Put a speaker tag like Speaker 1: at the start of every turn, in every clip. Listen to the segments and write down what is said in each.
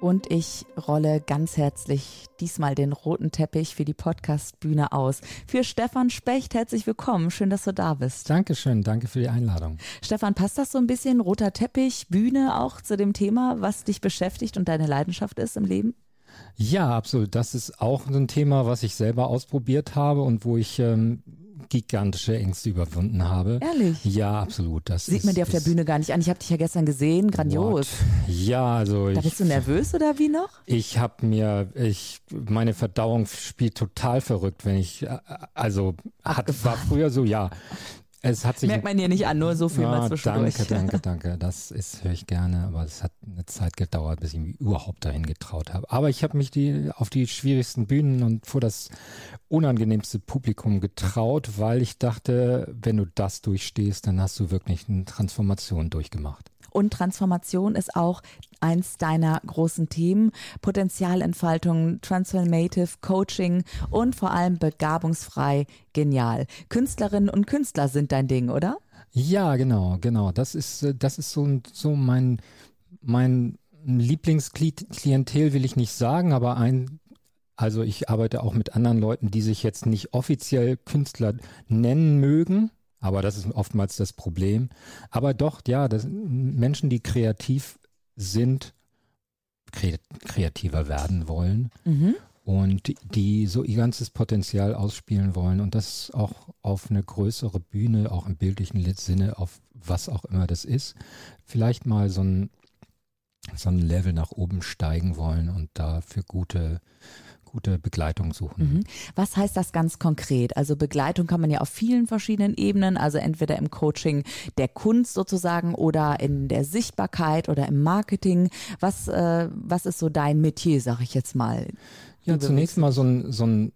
Speaker 1: Und ich rolle ganz herzlich diesmal den roten Teppich für die Podcastbühne aus. Für Stefan Specht herzlich willkommen. Schön, dass du da bist.
Speaker 2: Dankeschön, danke für die Einladung.
Speaker 1: Stefan, passt das so ein bisschen roter Teppich, Bühne auch zu dem Thema, was dich beschäftigt und deine Leidenschaft ist im Leben?
Speaker 2: Ja, absolut. Das ist auch ein Thema, was ich selber ausprobiert habe und wo ich ähm, gigantische Ängste überwunden habe.
Speaker 1: Ehrlich?
Speaker 2: Ja, absolut. Das
Speaker 1: Sieht
Speaker 2: ist,
Speaker 1: man dir auf der Bühne gar nicht an. Ich habe dich ja gestern gesehen, grandios.
Speaker 2: What? Ja, also
Speaker 1: Da
Speaker 2: ich,
Speaker 1: bist du nervös oder wie noch?
Speaker 2: ich habe mir, ich, meine Verdauung spielt total verrückt, wenn ich, äh, also hat, war früher so, ja. Es hat sich
Speaker 1: Merkt man dir nicht an, nur so viel mal
Speaker 2: Ja,
Speaker 1: zwischendurch.
Speaker 2: danke, danke, danke. Das ist höre ich gerne, aber es hat eine Zeit gedauert, bis ich mich überhaupt dahin getraut habe. Aber ich habe mich die auf die schwierigsten Bühnen und vor das unangenehmste Publikum getraut, weil ich dachte, wenn du das durchstehst, dann hast du wirklich eine Transformation durchgemacht.
Speaker 1: Und Transformation ist auch eins deiner großen Themen. Potenzialentfaltung, Transformative Coaching und vor allem begabungsfrei genial. Künstlerinnen und Künstler sind dein Ding, oder?
Speaker 2: Ja, genau, genau. Das ist, das ist so, so mein, mein Lieblingsklientel will ich nicht sagen, aber ein, also ich arbeite auch mit anderen Leuten, die sich jetzt nicht offiziell Künstler nennen mögen, aber das ist oftmals das Problem. Aber doch, ja, das Menschen, die kreativ sind, kre kreativer werden wollen
Speaker 1: Mhm.
Speaker 2: und die- die so ihr ganzes Potenzial ausspielen wollen und das auch auf eine größere Bühne, auch im bildlichen Sinne, auf was auch immer das ist, vielleicht mal so ein, so ein Level nach oben steigen wollen und dafür gute, gute Begleitung suchen.
Speaker 1: Mhm. Was heißt das ganz konkret? Also Begleitung kann man ja auf vielen verschiedenen Ebenen, also entweder im Coaching der Kunst sozusagen oder in der Sichtbarkeit oder im Marketing. Was, äh, was ist so dein Metier, sag ich jetzt mal?
Speaker 2: Ja, zunächst mal so ein, so ein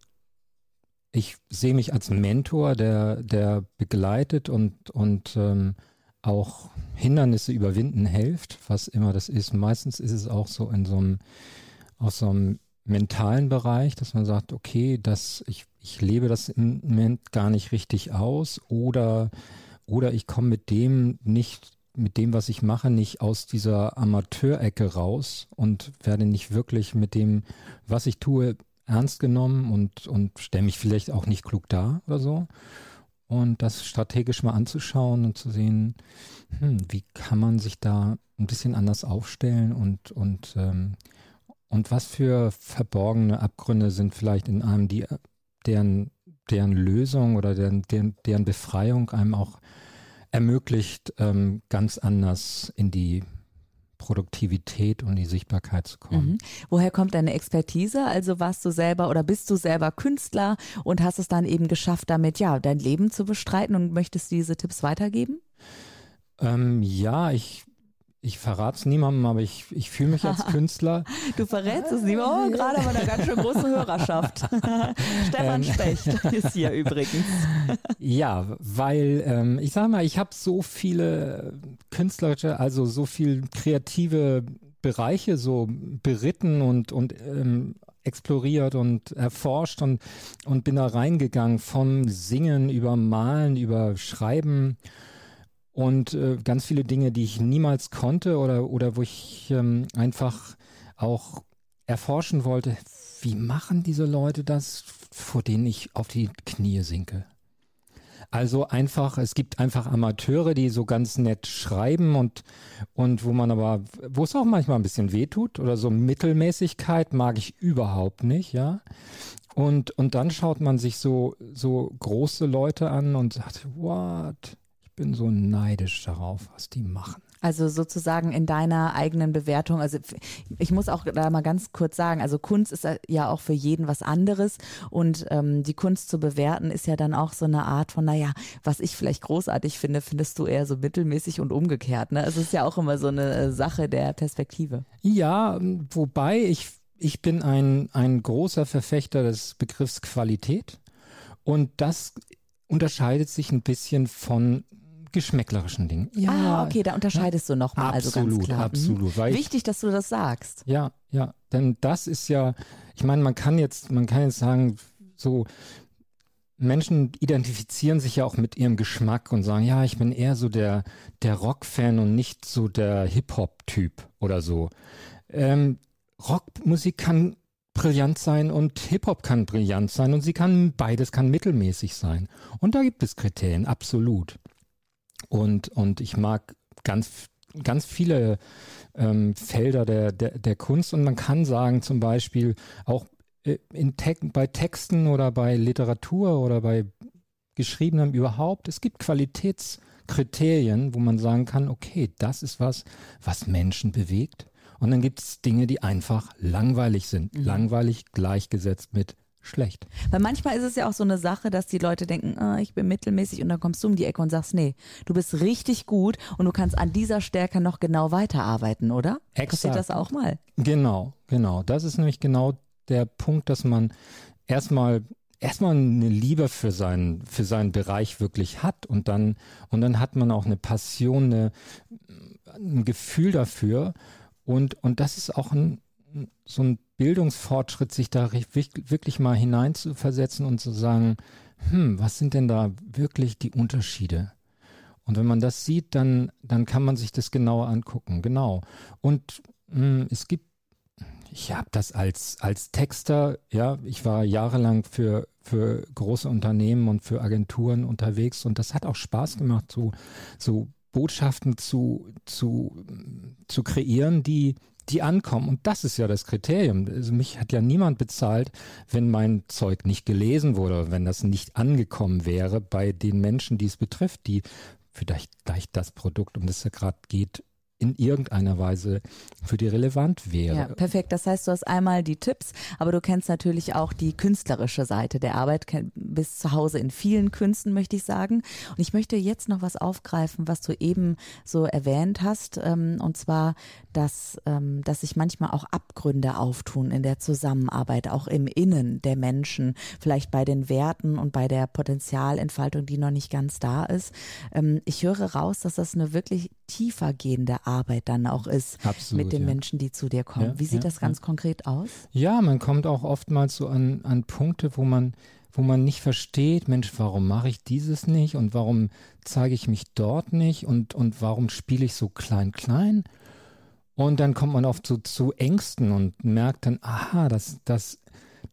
Speaker 2: ich sehe mich als Mentor, der, der begleitet und, und ähm, auch Hindernisse überwinden hilft, was immer das ist. Meistens ist es auch so in so einem, aus so einem mentalen Bereich, dass man sagt, okay, das, ich, ich lebe das im Moment gar nicht richtig aus oder, oder ich komme mit dem nicht, mit dem, was ich mache, nicht aus dieser Amateurecke raus und werde nicht wirklich mit dem, was ich tue, ernst genommen und, und stelle mich vielleicht auch nicht klug dar oder so. Und das strategisch mal anzuschauen und zu sehen, hm, wie kann man sich da ein bisschen anders aufstellen und, und, ähm, und was für verborgene Abgründe sind vielleicht in einem, die, deren, deren Lösung oder deren, deren, deren Befreiung einem auch ermöglicht, ähm, ganz anders in die Produktivität und die Sichtbarkeit zu kommen.
Speaker 1: Mhm. Woher kommt deine Expertise? Also warst du selber oder bist du selber Künstler und hast es dann eben geschafft, damit ja dein Leben zu bestreiten und möchtest diese Tipps weitergeben?
Speaker 2: Ähm, ja, ich, ich verrate es niemandem, aber ich, ich fühle mich als Künstler.
Speaker 1: Du verrätst es nicht. Oh, gerade bei einer ganz schön großen Hörerschaft. Stefan
Speaker 2: Ähm.
Speaker 1: Specht ist hier übrigens.
Speaker 2: Ja, weil ähm, ich sag mal, ich habe so viele künstlerische, also so viel kreative Bereiche so beritten und, und ähm, exploriert und erforscht und, und bin da reingegangen vom Singen über Malen, über Schreiben und äh, ganz viele Dinge, die ich niemals konnte oder, oder wo ich ähm, einfach auch erforschen wollte, wie machen diese Leute das, vor denen ich auf die Knie sinke. Also einfach, es gibt einfach Amateure, die so ganz nett schreiben und, und wo man aber, wo es auch manchmal ein bisschen wehtut oder so Mittelmäßigkeit mag ich überhaupt nicht, ja. Und, und dann schaut man sich so, so große Leute an und sagt, what? Ich bin so neidisch darauf, was die machen.
Speaker 1: Also sozusagen in deiner eigenen Bewertung. Also ich muss auch da mal ganz kurz sagen, also Kunst ist ja auch für jeden was anderes und ähm, die Kunst zu bewerten ist ja dann auch so eine Art von, naja, was ich vielleicht großartig finde, findest du eher so mittelmäßig und umgekehrt. Ne? Es ist ja auch immer so eine äh, Sache der Perspektive.
Speaker 2: Ja, wobei ich, ich bin ein, ein großer Verfechter des Begriffs Qualität und das unterscheidet sich ein bisschen von geschmäcklerischen Dingen.
Speaker 1: Ja, ah, okay, da unterscheidest ja, du nochmal, also ganz klar.
Speaker 2: Absolut,
Speaker 1: mhm. Wichtig, dass du das sagst.
Speaker 2: Ja, ja, denn das ist ja, ich meine, man kann jetzt, man kann jetzt sagen, so, Menschen identifizieren sich ja auch mit ihrem Geschmack und sagen, ja, ich bin eher so der, der Rock-Fan und nicht so der Hip-Hop-Typ oder so. Ähm, Rockmusik kann brillant sein und Hip-Hop kann brillant sein und sie kann, beides kann mittelmäßig sein. Und da gibt es Kriterien, absolut. Und, und ich mag ganz, ganz viele ähm, Felder der, der, der Kunst und man kann sagen, zum Beispiel auch äh, in Te bei Texten oder bei Literatur oder bei Geschriebenem überhaupt, es gibt Qualitätskriterien, wo man sagen kann, okay, das ist was, was Menschen bewegt. Und dann gibt es Dinge, die einfach langweilig sind. Mhm. Langweilig gleichgesetzt mit schlecht.
Speaker 1: Weil manchmal ist es ja auch so eine Sache, dass die Leute denken, ah, ich bin mittelmäßig und dann kommst du um die Ecke und sagst, nee, du bist richtig gut und du kannst an dieser Stärke noch genau weiterarbeiten, oder?
Speaker 2: Exakt.
Speaker 1: Passiert das auch mal?
Speaker 2: Genau, genau. Das ist nämlich genau der Punkt, dass man erstmal erstmal eine Liebe für seinen für seinen Bereich wirklich hat und dann und dann hat man auch eine Passion, eine, ein Gefühl dafür und und das ist auch ein so ein Bildungsfortschritt, sich da wirklich mal hineinzuversetzen und zu sagen, hm, was sind denn da wirklich die Unterschiede? Und wenn man das sieht, dann, dann kann man sich das genauer angucken. Genau. Und mh, hm, es gibt ich habe das als, als Texter, ja, ich war jahrelang für, für große Unternehmen und für Agenturen unterwegs und das hat auch Spaß gemacht, so, so Botschaften zu, zu, zu kreieren, die, die ankommen. Und das ist ja das Kriterium. Also mich hat ja niemand bezahlt, wenn mein Zeug nicht gelesen wurde, wenn das nicht angekommen wäre bei den Menschen, die es betrifft, die vielleicht, vielleicht das Produkt, um das es ja gerade geht, in irgendeiner Weise für die relevant wäre. Ja,
Speaker 1: perfekt. Das heißt, du hast einmal die Tipps, aber du kennst natürlich auch die künstlerische Seite der Arbeit, bist zu Hause in vielen Künsten, möchte ich sagen. Und ich möchte jetzt noch was aufgreifen, was du eben so erwähnt hast, ähm, und zwar, dass, ähm, dass sich manchmal auch Abgründe auftun in der Zusammenarbeit, auch im Innen der Menschen, vielleicht bei den Werten und bei der Potenzialentfaltung, die noch nicht ganz da ist. Ähm, ich höre raus, dass das eine wirklich tiefer gehende Arbeit dann auch ist Absolut, mit den ja. Menschen, die zu dir kommen. Ja, Wie sieht ja, das ganz konkret aus?
Speaker 2: Ja, man kommt auch oftmals so an, an Punkte, wo man wo man nicht versteht, Mensch, warum mache ich dieses nicht und warum zeige ich mich dort nicht und, und warum spiele ich so klein, klein? Und dann kommt man oft so zu Ängsten und merkt dann, aha, dass, dass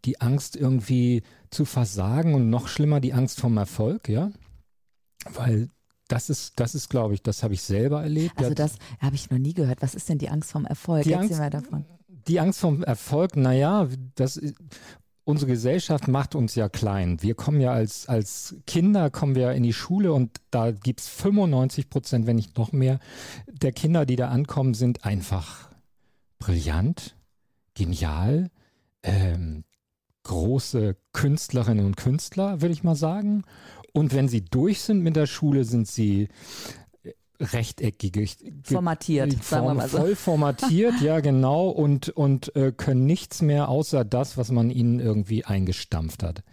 Speaker 2: die Angst irgendwie zu versagen und noch schlimmer die Angst vom Erfolg, ja? Weil das ist, das ist, glaube ich, das habe ich selber erlebt.
Speaker 1: Also das habe ich noch nie gehört. Was ist denn die Angst vom Erfolg?
Speaker 2: Die Angst, mal davon. Die Angst vom Erfolg, naja, das unsere Gesellschaft macht uns ja klein. Wir kommen ja als, als Kinder, kommen wir in die Schule und da gibt es 95 Prozent, wenn nicht noch mehr, der Kinder, die da ankommen, sind einfach brillant, genial, ähm, große Künstlerinnen und Künstler, würde ich mal sagen. Und wenn sie durch sind mit der Schule, sind sie äh, rechteckige
Speaker 1: formatiert,
Speaker 2: Form, sagen wir mal so. voll formatiert, ja genau und und äh, können nichts mehr außer das, was man ihnen irgendwie eingestampft hat.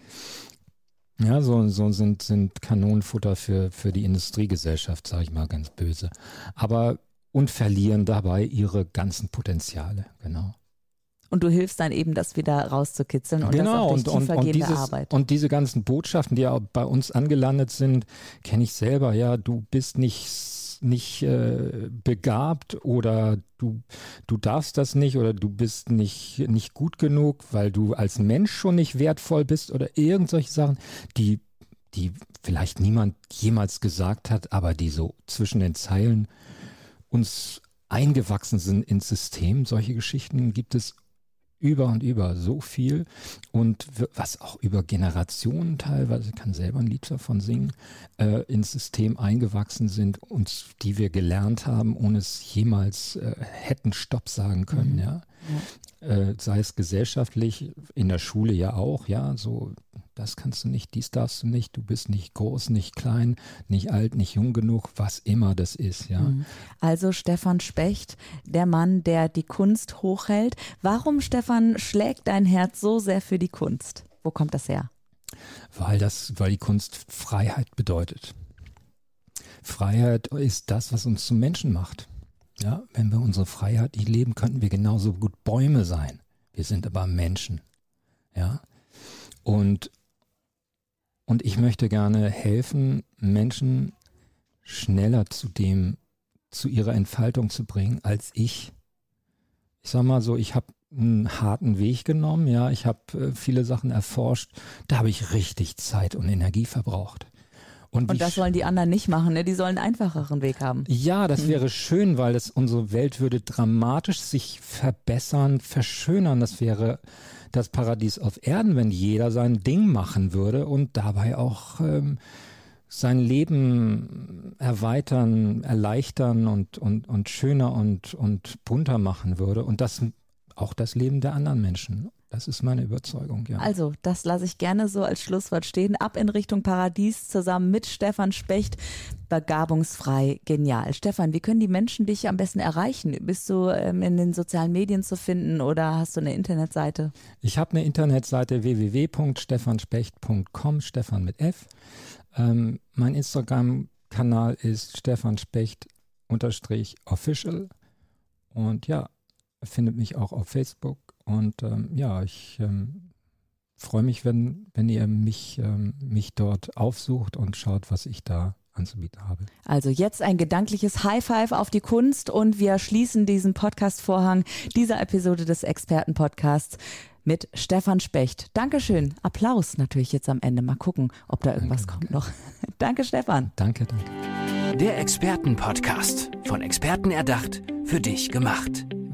Speaker 2: Ja, so, so sind, sind Kanonenfutter für, für die Industriegesellschaft, sage ich mal ganz böse. Aber und verlieren dabei ihre ganzen Potenziale, genau.
Speaker 1: Und du hilfst dann eben, das wieder rauszukitzeln und genau, das auch durch und, und, und, dieses, Arbeit.
Speaker 2: Und diese ganzen Botschaften, die ja bei uns angelandet sind, kenne ich selber. Ja, du bist nicht nicht äh, begabt oder du du darfst das nicht oder du bist nicht nicht gut genug, weil du als Mensch schon nicht wertvoll bist oder irgend solche Sachen, die die vielleicht niemand jemals gesagt hat, aber die so zwischen den Zeilen uns eingewachsen sind ins System. Solche Geschichten gibt es über und über so viel und was auch über Generationen teilweise, kann selber ein Lied davon singen, äh, ins System eingewachsen sind und die wir gelernt haben, ohne es jemals äh, hätten Stopp sagen können, mhm. ja. ja. Äh, sei es gesellschaftlich, in der Schule ja auch, ja, so das kannst du nicht, dies darfst du nicht, du bist nicht groß, nicht klein, nicht alt, nicht jung genug, was immer das ist, ja. Mhm.
Speaker 1: Also Stefan Specht, der Mann, der die Kunst hochhält. Warum, Stefan, schlägt dein Herz so sehr für die Kunst? Wo kommt das her?
Speaker 2: Weil das, weil die Kunst Freiheit bedeutet. Freiheit ist das, was uns zum Menschen macht. Ja, wenn wir unsere Freiheit nicht leben, könnten wir genauso gut Bäume sein. Wir sind aber Menschen. Ja. Und, und ich möchte gerne helfen, Menschen schneller zu dem, zu ihrer Entfaltung zu bringen, als ich. Ich sag mal so, ich habe einen harten Weg genommen, ja, ich habe äh, viele Sachen erforscht, da habe ich richtig Zeit und Energie verbraucht.
Speaker 1: Und, und das wollen die anderen nicht machen, ne? Die sollen einen einfacheren Weg haben.
Speaker 2: Ja, das hm. wäre schön, weil das, unsere Welt würde dramatisch sich verbessern, verschönern. Das wäre das Paradies auf Erden, wenn jeder sein Ding machen würde und dabei auch ähm, sein Leben erweitern, erleichtern und, und, und schöner und, und bunter machen würde. Und das auch das Leben der anderen Menschen. Das ist meine Überzeugung, ja.
Speaker 1: Also, das lasse ich gerne so als Schlusswort stehen. Ab in Richtung Paradies zusammen mit Stefan Specht. Begabungsfrei, genial. Stefan, wie können die Menschen dich am besten erreichen? Bist du ähm, in den sozialen Medien zu finden oder hast du eine Internetseite?
Speaker 2: Ich habe eine Internetseite www.stefanspecht.com, Stefan mit F. Ähm, mein Instagram-Kanal ist Stefan Specht official. Und ja, findet mich auch auf Facebook und ähm, ja, ich ähm, freue mich, wenn, wenn ihr mich, ähm, mich dort aufsucht und schaut, was ich da anzubieten habe.
Speaker 1: Also jetzt ein gedankliches High Five auf die Kunst und wir schließen diesen Podcast-Vorhang dieser Episode des Experten-Podcasts mit Stefan Specht. Dankeschön. Applaus natürlich jetzt am Ende. Mal gucken, ob da irgendwas danke, kommt noch. danke, Stefan.
Speaker 2: Danke, danke.
Speaker 3: Der Experten-Podcast. Von Experten erdacht, für dich gemacht.